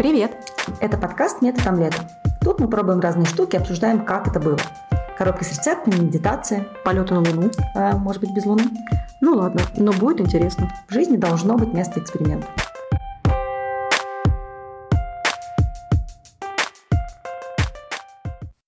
Привет! Это подкаст «Метод омлета». Тут мы пробуем разные штуки, обсуждаем, как это было. Коробка с рецептами, медитация, полеты на Луну, а, может быть, без Луны. Ну ладно, но будет интересно. В жизни должно быть место эксперимента.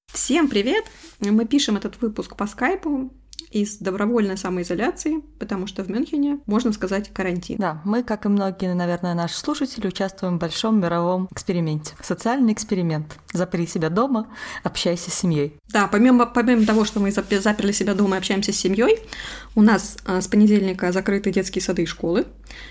Всем привет! Мы пишем этот выпуск по скайпу из добровольной самоизоляции, потому что в Мюнхене, можно сказать, карантин. Да, мы, как и многие, наверное, наши слушатели, участвуем в большом мировом эксперименте. Социальный эксперимент. Запри себя дома, общайся с семьей. Да, помимо, помимо того, что мы заперли себя дома и общаемся с семьей, у нас а, с понедельника закрыты детские сады и школы,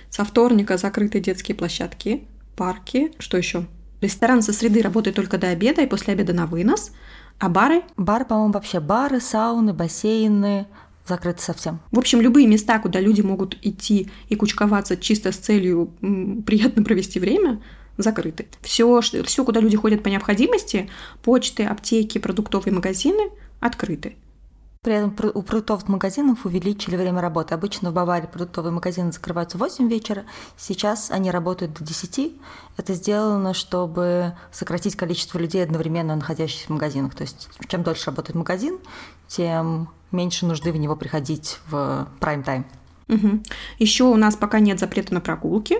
со вторника закрыты детские площадки, парки, что еще? Ресторан со среды работает только до обеда и после обеда на вынос – а бары? Бары, по-моему, вообще бары, сауны, бассейны, закрыты совсем. В общем, любые места, куда люди могут идти и кучковаться чисто с целью приятно провести время, закрыты. Все, все, куда люди ходят по необходимости, почты, аптеки, продуктовые магазины открыты. При этом у продуктовых магазинов увеличили время работы. Обычно в Баварии продуктовые магазины закрываются в 8 вечера, сейчас они работают до 10. Это сделано, чтобы сократить количество людей, одновременно находящихся в магазинах. То есть чем дольше работает магазин, тем меньше нужды в него приходить в прайм-тайм. Угу. Еще у нас пока нет запрета на прогулки,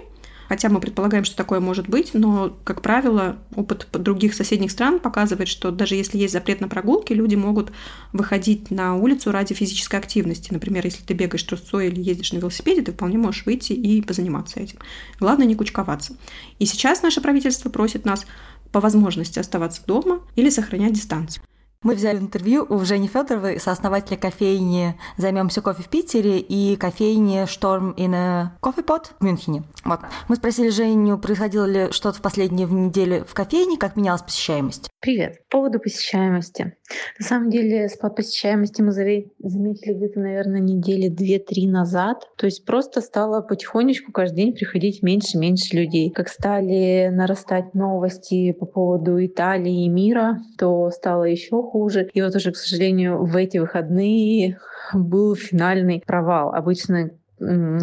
Хотя мы предполагаем, что такое может быть, но, как правило, опыт других соседних стран показывает, что даже если есть запрет на прогулки, люди могут выходить на улицу ради физической активности. Например, если ты бегаешь трусцой или ездишь на велосипеде, ты вполне можешь выйти и позаниматься этим. Главное не кучковаться. И сейчас наше правительство просит нас по возможности оставаться дома или сохранять дистанцию. Мы взяли интервью у Жени Федоровой, сооснователя кофейни «Займемся кофе в Питере» и кофейни «Шторм in a Coffee Pot» в Мюнхене. Вот. Мы спросили Женю, происходило ли что-то в последние недели в кофейне, как менялась посещаемость. Привет. По поводу посещаемости. На самом деле, спад посещаемости мы заметили где-то, наверное, недели две-три назад. То есть просто стало потихонечку каждый день приходить меньше-меньше людей. Как стали нарастать новости по поводу Италии и мира, то стало еще хуже. И вот уже, к сожалению, в эти выходные был финальный провал. Обычно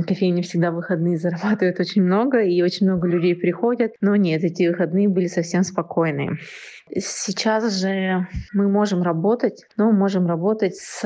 кофейни всегда выходные зарабатывают очень много, и очень много людей приходят. Но нет, эти выходные были совсем спокойные. Сейчас же мы можем работать, но можем работать с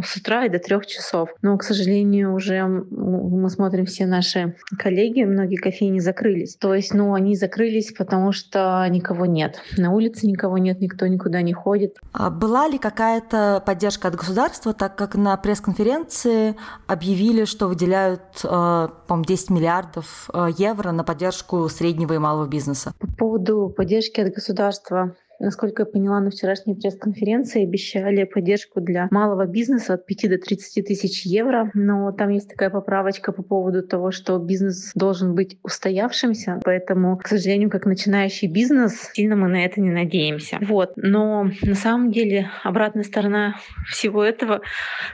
с утра и до трех часов. Но, к сожалению, уже мы смотрим все наши коллеги, многие кофейни закрылись. То есть, ну, они закрылись, потому что никого нет. На улице никого нет, никто никуда не ходит. А была ли какая-то поддержка от государства, так как на пресс-конференции объявили, что выделяют, э, по-моему, 10 миллиардов э, евро на поддержку среднего и малого бизнеса? По поводу поддержки от государства Насколько я поняла, на вчерашней пресс-конференции обещали поддержку для малого бизнеса от 5 до 30 тысяч евро. Но там есть такая поправочка по поводу того, что бизнес должен быть устоявшимся. Поэтому, к сожалению, как начинающий бизнес, сильно мы на это не надеемся. Вот. Но на самом деле обратная сторона всего этого,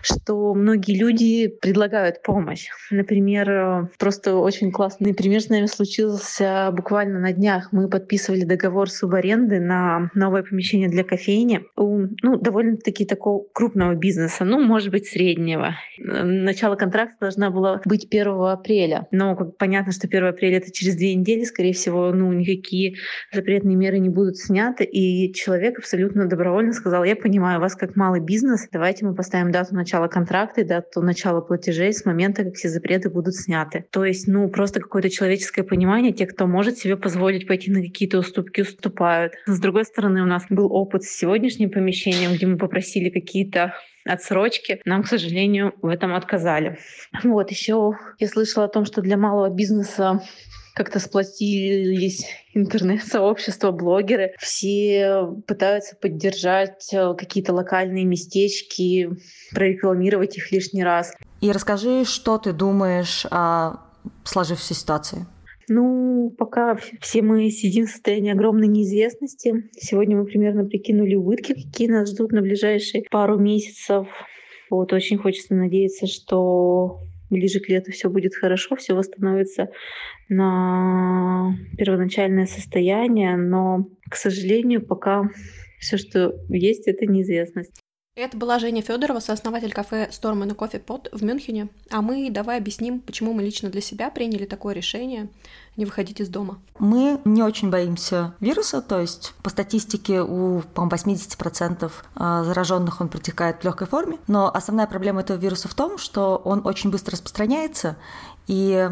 что многие люди предлагают помощь. Например, просто очень классный пример с нами случился буквально на днях. Мы подписывали договор субаренды на новое помещение для кофейни у ну, довольно-таки такого крупного бизнеса, ну, может быть, среднего. Начало контракта должна была быть 1 апреля. Но понятно, что 1 апреля — это через две недели, скорее всего, ну, никакие запретные меры не будут сняты. И человек абсолютно добровольно сказал, я понимаю вас как малый бизнес, давайте мы поставим дату начала контракта и дату начала платежей с момента, как все запреты будут сняты. То есть, ну, просто какое-то человеческое понимание, те, кто может себе позволить пойти на какие-то уступки, уступают. С другой стороны, стороны, у нас был опыт с сегодняшним помещением, где мы попросили какие-то отсрочки. Нам, к сожалению, в этом отказали. Вот еще я слышала о том, что для малого бизнеса как-то сплотились интернет-сообщества, блогеры. Все пытаются поддержать э, какие-то локальные местечки, прорекламировать их лишний раз. И расскажи, что ты думаешь о сложившейся ситуации. Ну, пока все мы сидим в состоянии огромной неизвестности. Сегодня мы примерно прикинули убытки, какие нас ждут на ближайшие пару месяцев. Вот очень хочется надеяться, что ближе к лету все будет хорошо, все восстановится на первоначальное состояние, но, к сожалению, пока все, что есть, это неизвестность. Это была Женя Федорова, сооснователь кафе Storm and Coffee Pot в Мюнхене. А мы давай объясним, почему мы лично для себя приняли такое решение не выходить из дома. Мы не очень боимся вируса, то есть по статистике у, по 80% а, зараженных он протекает в легкой форме, но основная проблема этого вируса в том, что он очень быстро распространяется, и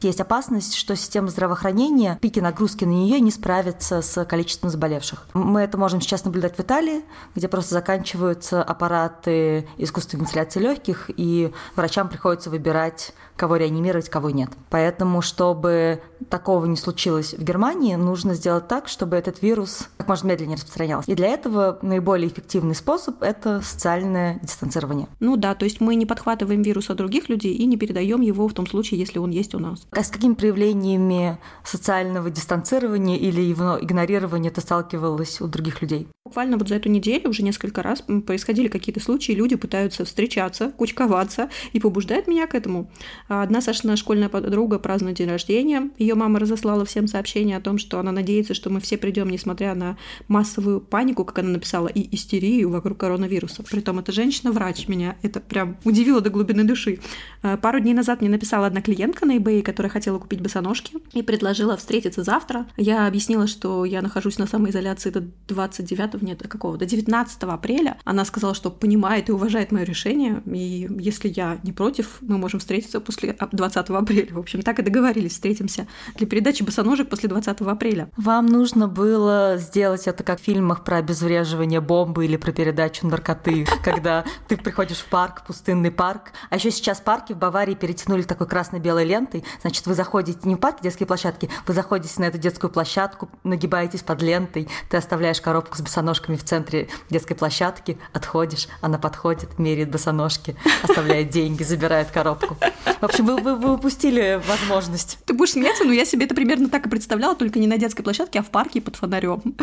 есть опасность, что система здравоохранения, пики нагрузки на нее не справятся с количеством заболевших. Мы это можем сейчас наблюдать в Италии, где просто заканчиваются аппараты искусственной вентиляции легких, и врачам приходится выбирать, кого реанимировать, кого нет. Поэтому, чтобы такого не случилось в Германии, нужно сделать так, чтобы этот вирус как можно медленнее распространялся. И для этого наиболее эффективный способ – это социальное дистанцирование. Ну да, то есть мы не подхватываем вирус от других людей и не передаем его в том случае, если он есть у нас. А с какими проявлениями социального дистанцирования или его игнорирования ты сталкивалась у других людей? Буквально вот за эту неделю уже несколько раз происходили какие-то случаи, люди пытаются встречаться, кучковаться, и побуждает меня к этому. Одна Сашина школьная подруга празднует день рождения. Ее мама разослала всем сообщение о том, что она надеется, что мы все придем, несмотря на массовую панику, как она написала, и истерию вокруг коронавируса. Притом эта женщина-врач меня это прям удивило до глубины души. А, пару дней назад мне написала одна клиентка на eBay, которая хотела купить босоножки и предложила встретиться завтра. Я объяснила, что я нахожусь на самоизоляции до 29 нет, до какого? До 19 апреля. Она сказала, что понимает и уважает мое решение, и если я не против, мы можем встретиться после 20 апреля. В общем, так и договорились, встретимся для передачи босоножек после 20 апреля. Вам нужно было сделать это как в фильмах про обезвреживание бомбы или про передачу наркоты, когда ты приходишь в парк, пустынный парк. А еще сейчас парки в Баварии перетянули такой красно-белой лентой. Значит, вы заходите не в парк, детские площадки, вы заходите на эту детскую площадку, нагибаетесь под лентой, ты оставляешь коробку с босоножками в центре детской площадки, отходишь, она подходит, меряет босоножки, оставляет деньги, забирает коробку. В общем, вы, вы, вы упустили возможность. Ты будешь смеяться, но я себе это примерно так и представляла, только не на детской площадке, а в парке под фонарем.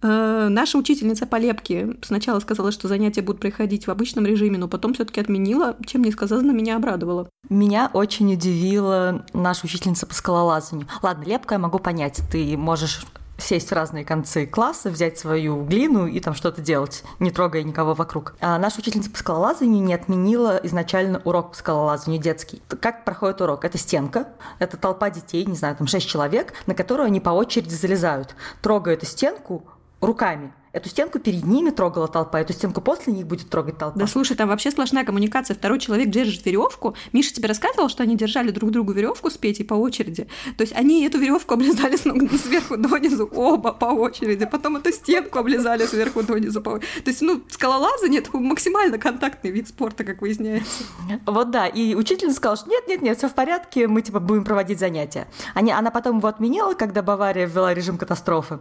Э, наша учительница по лепке сначала сказала, что занятия будут проходить в обычном режиме, но потом все-таки отменила, чем несказанно меня обрадовала. Меня очень удивила наша учительница по скалолазанию. Ладно, лепка я могу понять, ты можешь сесть в разные концы класса, взять свою глину и там что-то делать, не трогая никого вокруг. А наша учительница по скалолазанию не отменила изначально урок по скалолазанию детский. Как проходит урок? Это стенка, это толпа детей, не знаю, там шесть человек, на которую они по очереди залезают. Трогая эту стенку руками. Эту стенку перед ними трогала толпа, эту стенку после них будет трогать толпа. Да слушай, там вообще сплошная коммуникация. Второй человек держит веревку. Миша тебе рассказывал, что они держали друг другу веревку с Петей по очереди. То есть они эту веревку облизали сверху донизу, оба по очереди. Потом эту стенку облизали сверху донизу. По... То есть, ну, скалолазание это максимально контактный вид спорта, как выясняется. Вот да. И учительница сказала, что нет, нет, нет, все в порядке, мы типа будем проводить занятия. Они, она потом его отменила, когда Бавария ввела режим катастрофы.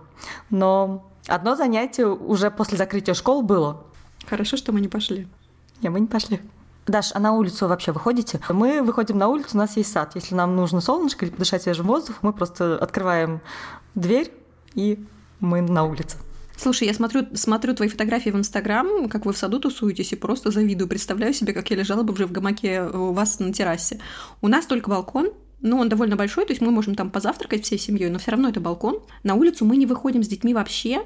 Но Одно занятие уже после закрытия школ было. Хорошо, что мы не пошли. Не, мы не пошли. Даш, а на улицу вообще выходите? Мы выходим на улицу, у нас есть сад. Если нам нужно солнышко или дышать свежим воздухом, мы просто открываем дверь, и мы на улице. Слушай, я смотрю, смотрю твои фотографии в Инстаграм, как вы в саду тусуетесь, и просто завидую. Представляю себе, как я лежала бы уже в гамаке у вас на террасе. У нас только балкон, ну, он довольно большой, то есть мы можем там позавтракать всей семьей, но все равно это балкон. На улицу мы не выходим с детьми вообще,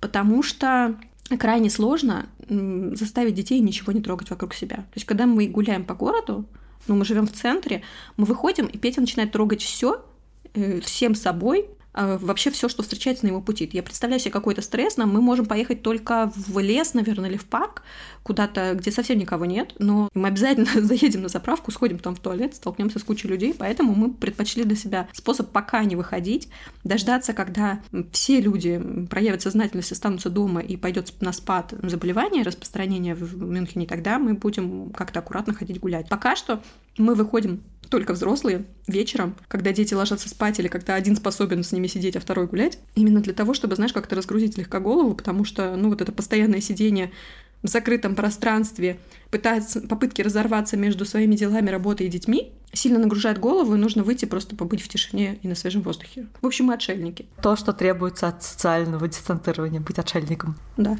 потому что крайне сложно заставить детей ничего не трогать вокруг себя. То есть, когда мы гуляем по городу, ну, мы живем в центре, мы выходим, и Петя начинает трогать все, э, всем собой, вообще все, что встречается на его пути. Я представляю себе какой-то стресс, нам мы можем поехать только в лес, наверное, или в парк, куда-то, где совсем никого нет, но мы обязательно заедем на заправку, сходим там в туалет, столкнемся с кучей людей, поэтому мы предпочли для себя способ пока не выходить, дождаться, когда все люди проявят сознательность, останутся дома и пойдет на спад заболевания, распространение в Мюнхене, тогда мы будем как-то аккуратно ходить гулять. Пока что мы выходим только взрослые вечером, когда дети ложатся спать или когда один способен с ними сидеть, а второй гулять, именно для того, чтобы, знаешь, как-то разгрузить слегка голову, потому что, ну, вот это постоянное сидение в закрытом пространстве, пытается, попытки разорваться между своими делами, работой и детьми, сильно нагружает голову, и нужно выйти просто побыть в тишине и на свежем воздухе. В общем, мы отшельники. То, что требуется от социального дистанцирования, быть отшельником. Да.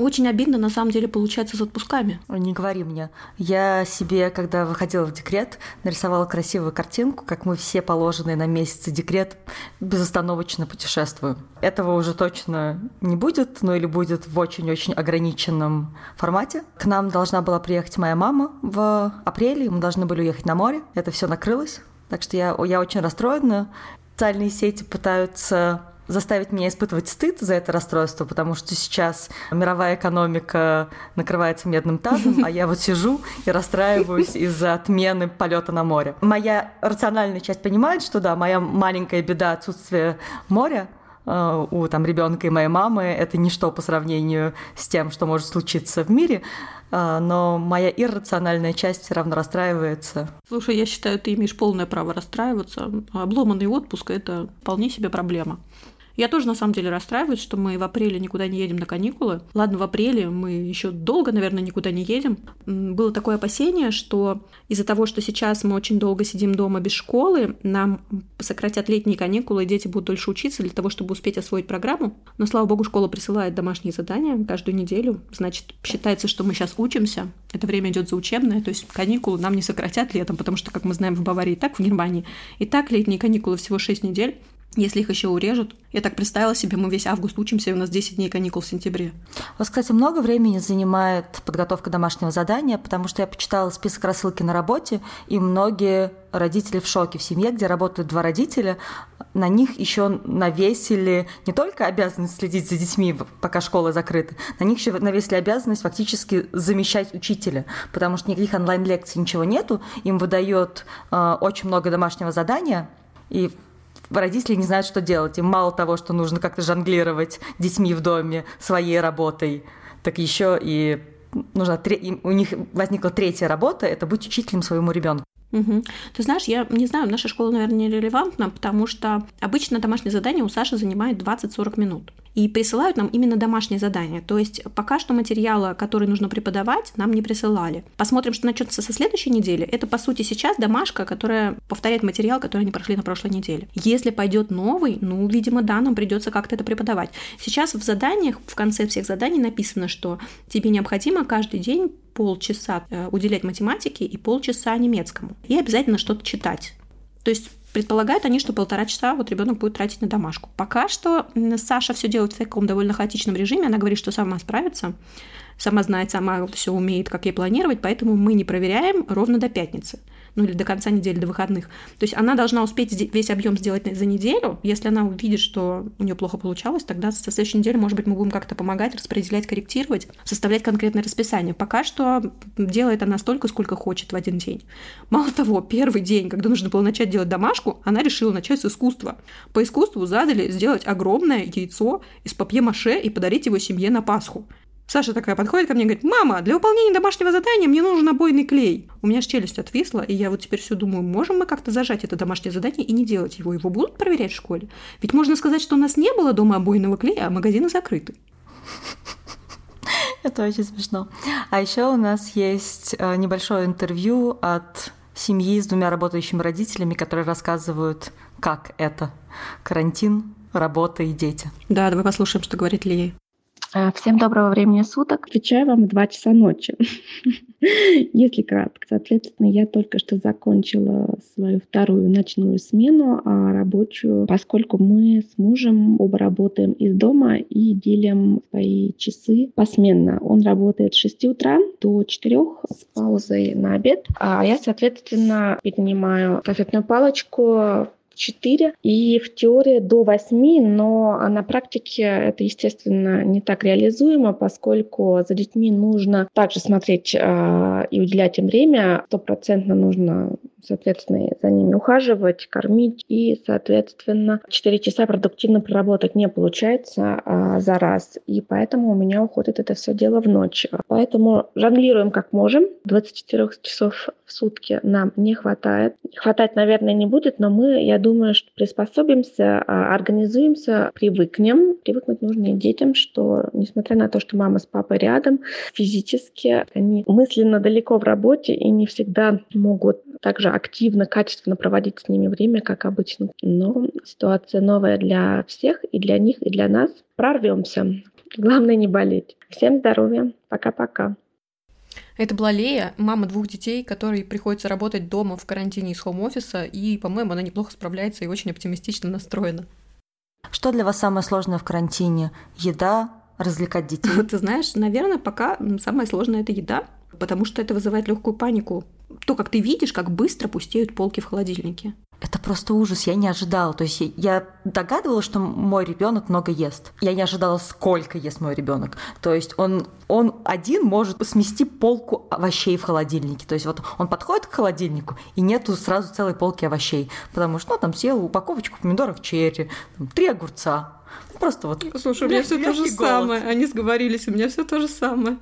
Очень обидно, на самом деле, получается с отпусками. Не говори мне. Я себе, когда выходила в декрет, нарисовала красивую картинку, как мы все положенные на месяц декрет безостановочно путешествуем. Этого уже точно не будет, ну или будет в очень-очень ограниченном формате. К нам должна была приехать моя мама в апреле, мы должны были уехать на море. Это все накрылось, так что я, я очень расстроена. Социальные сети пытаются заставить меня испытывать стыд за это расстройство, потому что сейчас мировая экономика накрывается медным тазом, а я вот сижу и расстраиваюсь из-за отмены полета на море. Моя рациональная часть понимает, что да, моя маленькая беда отсутствие моря э, у там ребенка и моей мамы это ничто по сравнению с тем, что может случиться в мире. Э, но моя иррациональная часть все равно расстраивается. Слушай, я считаю, ты имеешь полное право расстраиваться. Обломанный отпуск – это вполне себе проблема. Я тоже на самом деле расстраиваюсь, что мы в апреле никуда не едем на каникулы. Ладно, в апреле мы еще долго, наверное, никуда не едем. Было такое опасение, что из-за того, что сейчас мы очень долго сидим дома без школы, нам сократят летние каникулы, и дети будут дольше учиться для того, чтобы успеть освоить программу. Но, слава богу, школа присылает домашние задания каждую неделю. Значит, считается, что мы сейчас учимся. Это время идет за учебное, то есть каникулы нам не сократят летом, потому что, как мы знаем, в Баварии и так, в Германии, и так летние каникулы всего 6 недель если их еще урежут. Я так представила себе, мы весь август учимся, и у нас 10 дней каникул в сентябре. У вас, кстати, много времени занимает подготовка домашнего задания, потому что я почитала список рассылки на работе, и многие родители в шоке в семье, где работают два родителя, на них еще навесили не только обязанность следить за детьми, пока школа закрыта, на них еще навесили обязанность фактически замещать учителя, потому что никаких онлайн-лекций, ничего нету, им выдает э, очень много домашнего задания, и родители не знают, что делать. Им мало того, что нужно как-то жонглировать детьми в доме своей работой, так еще и нужно, у них возникла третья работа, это быть учителем своему ребенку. Угу. Ты знаешь, я не знаю, наша школа, наверное, не релевантна, потому что обычно домашнее задание у Саши занимает 20-40 минут. И присылают нам именно домашнее задание. То есть пока что материала, который нужно преподавать, нам не присылали. Посмотрим, что начнется со следующей недели. Это, по сути, сейчас домашка, которая повторяет материал, который они прошли на прошлой неделе. Если пойдет новый, ну, видимо, да, нам придется как-то это преподавать. Сейчас в заданиях, в конце всех заданий написано, что тебе необходимо каждый день полчаса э, уделять математике и полчаса немецкому. И обязательно что-то читать. То есть Предполагают они, что полтора часа вот ребенок будет тратить на домашку. Пока что Саша все делает в таком довольно хаотичном режиме. Она говорит, что сама справится, сама знает, сама все умеет, как ей планировать, поэтому мы не проверяем ровно до пятницы ну или до конца недели, до выходных. То есть она должна успеть весь объем сделать за неделю. Если она увидит, что у нее плохо получалось, тогда со следующей недели, может быть, мы будем как-то помогать, распределять, корректировать, составлять конкретное расписание. Пока что делает она столько, сколько хочет в один день. Мало того, первый день, когда нужно было начать делать домашку, она решила начать с искусства. По искусству задали сделать огромное яйцо из папье-маше и подарить его семье на Пасху. Саша такая подходит ко мне и говорит, мама, для выполнения домашнего задания мне нужен обойный клей. У меня ж челюсть отвисла, и я вот теперь все думаю, можем мы как-то зажать это домашнее задание и не делать его? Его будут проверять в школе? Ведь можно сказать, что у нас не было дома обойного клея, а магазины закрыты. Это очень смешно. А еще у нас есть э, небольшое интервью от семьи с двумя работающими родителями, которые рассказывают, как это карантин, работа и дети. Да, давай послушаем, что говорит Лия. А, всем доброго времени суток. Отвечаю вам в 2 часа ночи, если кратко. Соответственно, я только что закончила свою вторую ночную смену, а рабочую, поскольку мы с мужем оба работаем из дома и делим свои часы посменно. Он работает с 6 утра до 4 с паузой на обед, а я, соответственно, поднимаю стафетную палочку 4 и в теории до 8, но на практике это, естественно, не так реализуемо, поскольку за детьми нужно также смотреть э, и уделять им время. Стопроцентно нужно соответственно, за ними ухаживать, кормить. И, соответственно, 4 часа продуктивно проработать не получается а, за раз. И поэтому у меня уходит это все дело в ночь. Поэтому жонглируем как можем. 24 часов в сутки нам не хватает. Хватать, наверное, не будет, но мы, я думаю, что приспособимся, а, организуемся, привыкнем. Привыкнуть нужно и детям, что, несмотря на то, что мама с папой рядом, физически они мысленно далеко в работе и не всегда могут также активно, качественно проводить с ними время, как обычно. Но ситуация новая для всех, и для них, и для нас. Прорвемся. Главное не болеть. Всем здоровья. Пока-пока. Это была Лея, мама двух детей, которой приходится работать дома в карантине из хоум-офиса, и, по-моему, она неплохо справляется и очень оптимистично настроена. Что для вас самое сложное в карантине? Еда, развлекать детей? Ты знаешь, наверное, пока самое сложное это еда, потому что это вызывает легкую панику. То, как ты видишь, как быстро пустеют полки в холодильнике. Это просто ужас, я не ожидала. То есть я догадывалась, что мой ребенок много ест. Я не ожидала, сколько ест мой ребенок. То есть он, он один может смести полку овощей в холодильнике. То есть вот он подходит к холодильнику, и нету сразу целой полки овощей. Потому что ну, там съел упаковочку помидоров черри, там, три огурца. Ну, просто вот. Слушай, у меня все то же голод. самое. Они сговорились, у меня все то же самое.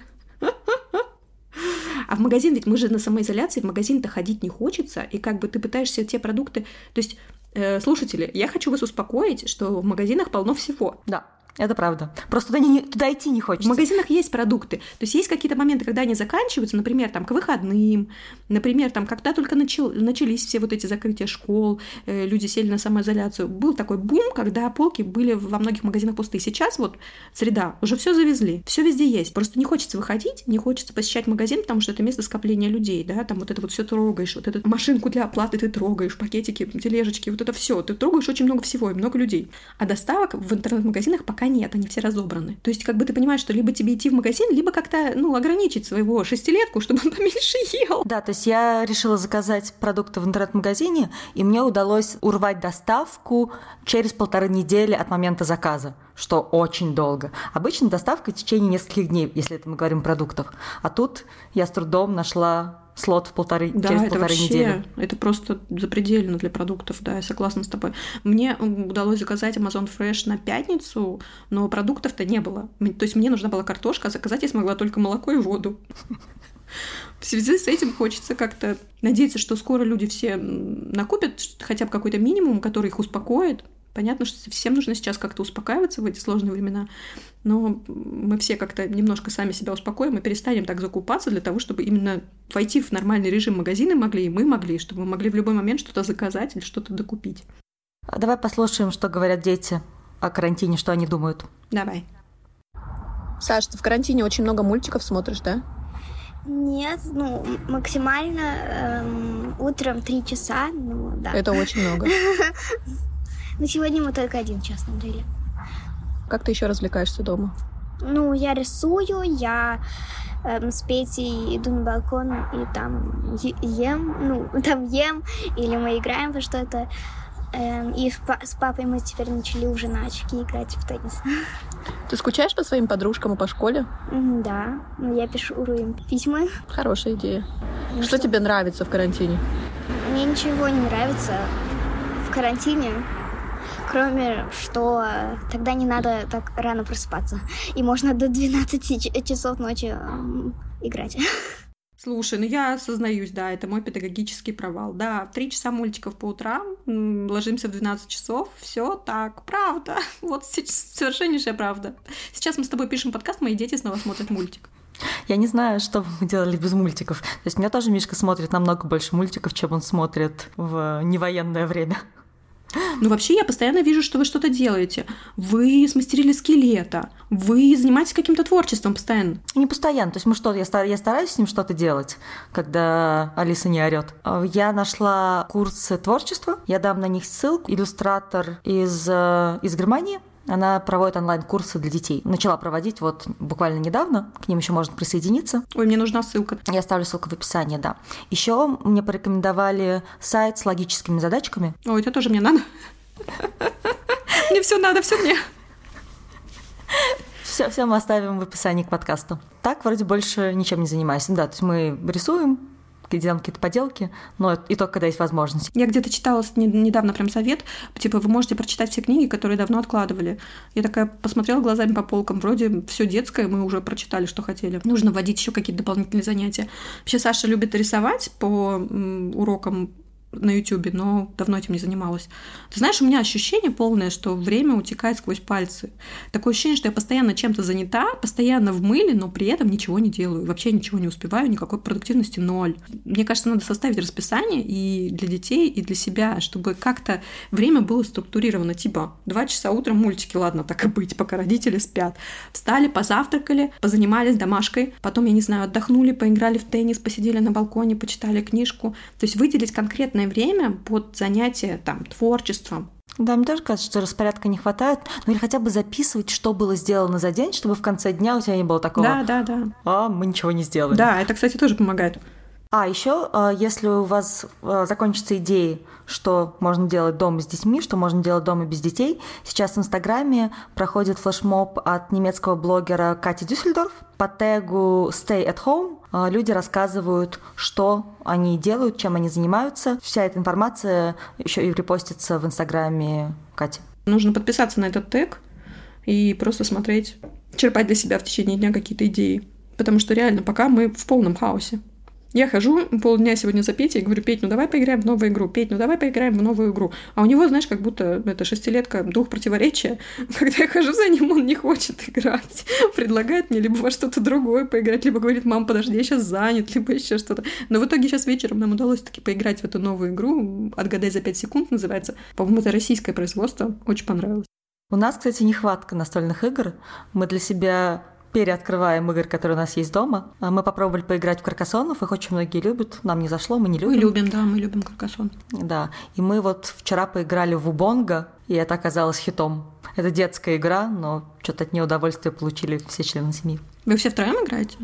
А в магазин, ведь мы же на самоизоляции, в магазин-то ходить не хочется, и как бы ты пытаешься те продукты... То есть, э, слушатели, я хочу вас успокоить, что в магазинах полно всего. Да. Это правда. Просто туда, не, туда идти не хочется. В магазинах есть продукты. То есть есть какие-то моменты, когда они заканчиваются, например, там, к выходным, например, там, когда только начал, начались все вот эти закрытия школ, э, люди сели на самоизоляцию. Был такой бум, когда полки были во многих магазинах пустые. Сейчас вот среда, уже все завезли, все везде есть. Просто не хочется выходить, не хочется посещать магазин, потому что это место скопления людей, да, там вот это вот все трогаешь, вот эту машинку для оплаты ты трогаешь, пакетики, тележечки, вот это все. Ты трогаешь очень много всего и много людей. А доставок в интернет-магазинах пока нет, они все разобраны. То есть, как бы ты понимаешь, что либо тебе идти в магазин, либо как-то, ну, ограничить своего шестилетку, чтобы он поменьше ел. Да, то есть я решила заказать продукты в интернет-магазине, и мне удалось урвать доставку через полторы недели от момента заказа что очень долго. Обычно доставка в течение нескольких дней, если это мы говорим продуктов. А тут я с трудом нашла слот в полторы, да, через это полторы вообще, недели. Это просто запредельно для продуктов, да, я согласна с тобой. Мне удалось заказать Amazon Fresh на пятницу, но продуктов-то не было. То есть мне нужна была картошка, а заказать я смогла только молоко и воду. В связи с этим хочется как-то надеяться, что скоро люди все накупят хотя бы какой-то минимум, который их успокоит, Понятно, что всем нужно сейчас как-то успокаиваться в эти сложные времена, но мы все как-то немножко сами себя успокоим и перестанем так закупаться для того, чтобы именно войти в нормальный режим магазины могли, и мы могли, чтобы мы могли в любой момент что-то заказать или что-то докупить. А давай послушаем, что говорят дети о карантине, что они думают. Давай. Саш, ты в карантине очень много мультиков смотришь, да? Нет, ну, максимально эм, утром три часа, ну, да. Это очень много. Но сегодня мы только один час смотрели. Как ты еще развлекаешься дома? Ну, я рисую, я эм, с Петей иду на балкон и там ем, ну, там ем, или мы играем во что-то. Эм, и с папой мы теперь начали уже на очки играть в теннис. Ты скучаешь по своим подружкам и по школе? Да, ну я пишу им письма. Хорошая идея. Ну, что, что тебе нравится в карантине? Мне ничего не нравится в карантине кроме что тогда не надо так рано просыпаться. И можно до 12 часов ночи играть. Слушай, ну я осознаюсь, да, это мой педагогический провал. Да, три часа мультиков по утрам, ложимся в 12 часов, все так, правда. Вот совершеннейшая правда. Сейчас мы с тобой пишем подкаст, мои дети снова смотрят мультик. Я не знаю, что бы мы делали без мультиков. То есть у меня тоже Мишка смотрит намного больше мультиков, чем он смотрит в невоенное время. Ну, вообще, я постоянно вижу, что вы что-то делаете. Вы смастерили скелета, вы занимаетесь каким-то творчеством постоянно. Не постоянно. То есть мы что, я, стар, я стараюсь с ним что-то делать, когда Алиса не орет. Я нашла курсы творчества, я дам на них ссылку. Иллюстратор из, э, из Германии, она проводит онлайн-курсы для детей. Начала проводить вот буквально недавно. К ним еще можно присоединиться. Ой, мне нужна ссылка. Я оставлю ссылку в описании, да. Еще мне порекомендовали сайт с логическими задачками. Ой, это тоже мне надо. Мне все надо, все мне. Все, все мы оставим в описании к подкасту. Так, вроде больше ничем не занимаюсь. Да, то есть мы рисуем, делаем какие-то поделки, но и только когда есть возможность. Я где-то читала недавно прям совет, типа вы можете прочитать все книги, которые давно откладывали. Я такая посмотрела глазами по полкам, вроде все детское, мы уже прочитали, что хотели. Нужно вводить еще какие-то дополнительные занятия. Вообще Саша любит рисовать по урокам на YouTube, но давно этим не занималась. Ты знаешь, у меня ощущение полное, что время утекает сквозь пальцы. Такое ощущение, что я постоянно чем-то занята, постоянно в мыле, но при этом ничего не делаю, вообще ничего не успеваю, никакой продуктивности ноль. Мне кажется, надо составить расписание и для детей, и для себя, чтобы как-то время было структурировано, типа два часа утром мультики, ладно, так и быть, пока родители спят. Встали, позавтракали, позанимались домашкой, потом, я не знаю, отдохнули, поиграли в теннис, посидели на балконе, почитали книжку. То есть выделить конкретно время под занятие там творчеством. Да, мне тоже кажется, что распорядка не хватает. Ну или хотя бы записывать, что было сделано за день, чтобы в конце дня у тебя не было такого. Да, да, да. А, мы ничего не сделали. Да, это, кстати, тоже помогает. А еще, а, если у вас а, закончатся идеи, что можно делать дома с детьми, что можно делать дома без детей, сейчас в Инстаграме проходит флешмоб от немецкого блогера Кати Дюссельдорф по тегу Stay at Home. А, люди рассказывают, что они делают, чем они занимаются. Вся эта информация еще и репостится в Инстаграме Кати. Нужно подписаться на этот тег и просто смотреть, черпать для себя в течение дня какие-то идеи. Потому что реально пока мы в полном хаосе. Я хожу полдня сегодня за Петей и говорю, Петь, ну давай поиграем в новую игру, Петь, ну давай поиграем в новую игру. А у него, знаешь, как будто это шестилетка, дух противоречия. Когда я хожу за ним, он не хочет играть. Предлагает мне либо во что-то другое поиграть, либо говорит, мам, подожди, я сейчас занят, либо еще что-то. Но в итоге сейчас вечером нам удалось таки поиграть в эту новую игру. Отгадай за 5 секунд называется. По-моему, это российское производство. Очень понравилось. У нас, кстати, нехватка настольных игр. Мы для себя переоткрываем игр, которые у нас есть дома. А мы попробовали поиграть в Каркасонов, их очень многие любят. Нам не зашло, мы не любим. Мы любим, да, мы любим Каркасон. Да, и мы вот вчера поиграли в Убонга, и это оказалось хитом. Это детская игра, но что-то от нее удовольствие получили все члены семьи. Вы все втроем играете?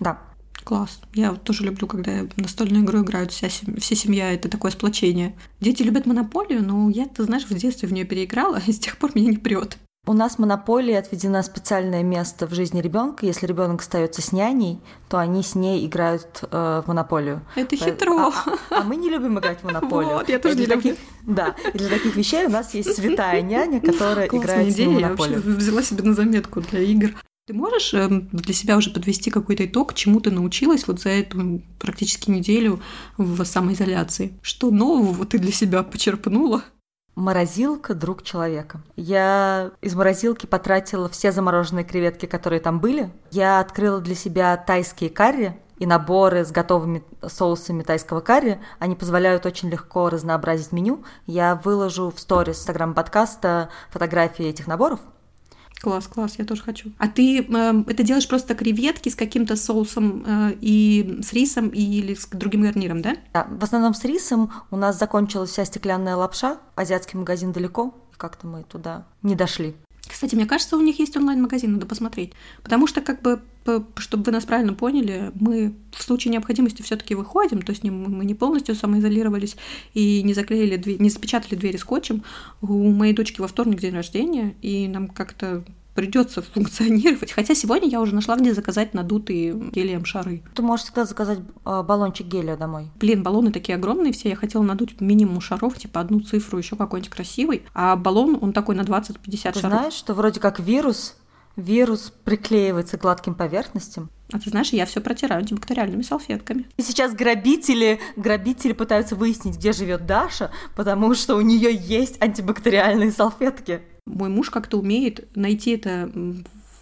Да. Класс. Я тоже люблю, когда настольную игру играют вся, семья, вся семья. Это такое сплочение. Дети любят монополию, но я, ты знаешь, в детстве в нее переиграла, и с тех пор меня не прет. У нас в монополии отведено специальное место в жизни ребенка. Если ребенок остается с няней, то они с ней играют э, в монополию. Это хитро. А, а, а мы не любим играть в монополию. Вот, я тоже для не люблю. таких, Да, и для таких вещей у нас есть святая няня, которая Классная играет в идея. Я вообще монополию. взяла себе на заметку для игр. Ты можешь эм, для себя уже подвести какой-то итог, чему ты научилась вот за эту практически неделю в самоизоляции? Что нового ты для себя почерпнула? Морозилка – друг человека. Я из морозилки потратила все замороженные креветки, которые там были. Я открыла для себя тайские карри и наборы с готовыми соусами тайского карри. Они позволяют очень легко разнообразить меню. Я выложу в сторис Инстаграм подкаста фотографии этих наборов. Класс, класс, я тоже хочу. А ты э, это делаешь просто креветки с каким-то соусом э, и с рисом или с другим гарниром, да? Да, в основном с рисом. У нас закончилась вся стеклянная лапша. Азиатский магазин далеко. Как-то мы туда не дошли. Кстати, мне кажется, у них есть онлайн-магазин, надо посмотреть. Потому что, как бы, чтобы вы нас правильно поняли, мы в случае необходимости все таки выходим, то есть мы не полностью самоизолировались и не заклеили, дверь, не запечатали двери скотчем. У моей дочки во вторник день рождения, и нам как-то придется функционировать. Хотя сегодня я уже нашла, где заказать надутые гелием шары. Ты можешь всегда заказать э, баллончик геля домой. Блин, баллоны такие огромные все. Я хотела надуть минимум шаров, типа одну цифру, еще какой-нибудь красивый. А баллон, он такой на 20-50 Ты шаров. знаешь, что вроде как вирус, вирус приклеивается к гладким поверхностям. А ты знаешь, я все протираю антибактериальными салфетками. И сейчас грабители, грабители пытаются выяснить, где живет Даша, потому что у нее есть антибактериальные салфетки. Мой муж как-то умеет найти это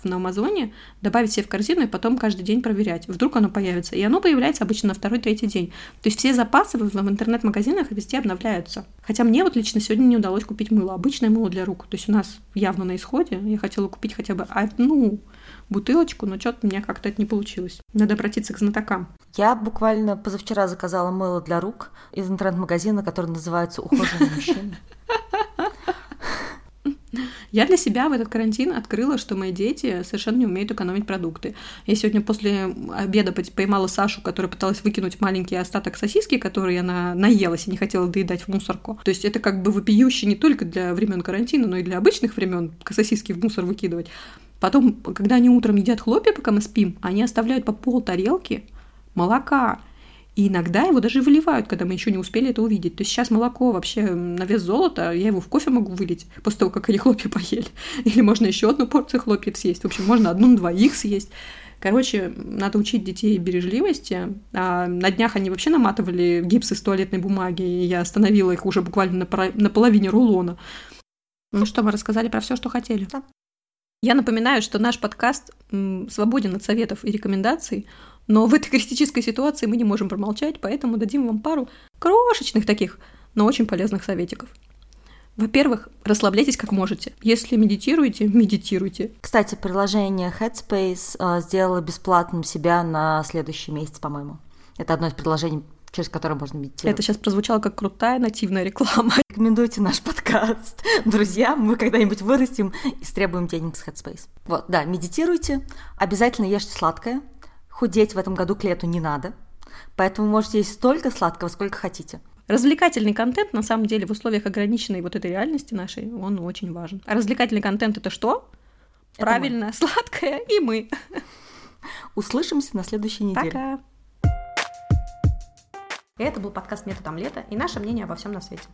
на Амазоне, добавить себе в корзину и потом каждый день проверять. Вдруг оно появится. И оно появляется обычно на второй-третий день. То есть все запасы в в интернет-магазинах везде обновляются. Хотя мне вот лично сегодня не удалось купить мыло. Обычное мыло для рук. То есть у нас явно на исходе. Я хотела купить хотя бы одну бутылочку, но что-то у меня как-то это не получилось. Надо обратиться к знатокам. Я буквально позавчера заказала мыло для рук из интернет-магазина, который называется «Ухоженный мужчина». Я для себя в этот карантин открыла, что мои дети совершенно не умеют экономить продукты. Я сегодня после обеда поймала Сашу, которая пыталась выкинуть маленький остаток сосиски, который она наелась и не хотела доедать в мусорку. То есть это как бы вопиюще не только для времен карантина, но и для обычных времен сосиски в мусор выкидывать. Потом, когда они утром едят хлопья, пока мы спим, они оставляют по пол тарелки молока. И иногда его даже выливают, когда мы еще не успели это увидеть. То есть сейчас молоко вообще на вес золота, я его в кофе могу вылить после того, как они хлопья поели. Или можно еще одну порцию хлопьев съесть. В общем, можно одну на двоих съесть. Короче, надо учить детей бережливости. А на днях они вообще наматывали гипс из туалетной бумаги, и я остановила их уже буквально на, на половине рулона. Ну что, мы рассказали про все, что хотели. Да. Я напоминаю, что наш подкаст свободен от советов и рекомендаций, но в этой критической ситуации мы не можем промолчать, поэтому дадим вам пару крошечных таких, но очень полезных советиков. Во-первых, расслабляйтесь как можете. Если медитируете, медитируйте. Кстати, приложение Headspace э, сделало бесплатным себя на следующий месяц, по-моему. Это одно из приложений, через которое можно медитировать. Это сейчас прозвучало как крутая нативная реклама. Рекомендуйте наш подкаст. Друзья, мы когда-нибудь вырастем и стребуем денег с Headspace. Вот, да, медитируйте, обязательно ешьте сладкое. Худеть в этом году к лету не надо. Поэтому можете есть столько сладкого, сколько хотите. Развлекательный контент, на самом деле, в условиях ограниченной вот этой реальности нашей, он очень важен. А развлекательный контент это что? Это Правильно, сладкое и мы. Услышимся на следующей неделе. Пока. Это был подкаст «Методом лета» и наше мнение обо всем на свете.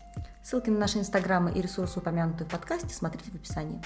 Ссылки на наши инстаграмы и ресурсы, упомянутые в подкасте, смотрите в описании.